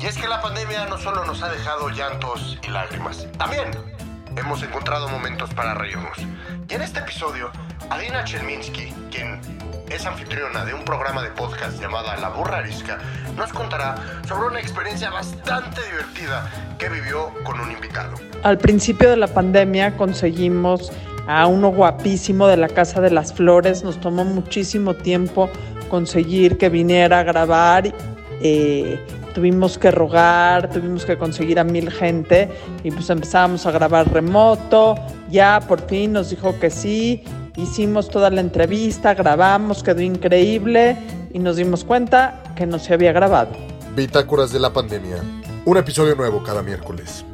Y es que la pandemia no solo nos ha dejado llantos y lágrimas, también hemos encontrado momentos para reírnos. Y en este episodio, Adina Chelminsky, quien es anfitriona de un programa de podcast llamada La Burra Arisca, nos contará sobre una experiencia bastante divertida que vivió con un invitado. Al principio de la pandemia conseguimos a uno guapísimo de la Casa de las Flores. Nos tomó muchísimo tiempo conseguir que viniera a grabar. Eh, tuvimos que rogar, tuvimos que conseguir a mil gente y pues empezamos a grabar remoto. Ya por fin nos dijo que sí. Hicimos toda la entrevista, grabamos, quedó increíble y nos dimos cuenta que no se había grabado. Bitácoras de la pandemia. Un episodio nuevo cada miércoles.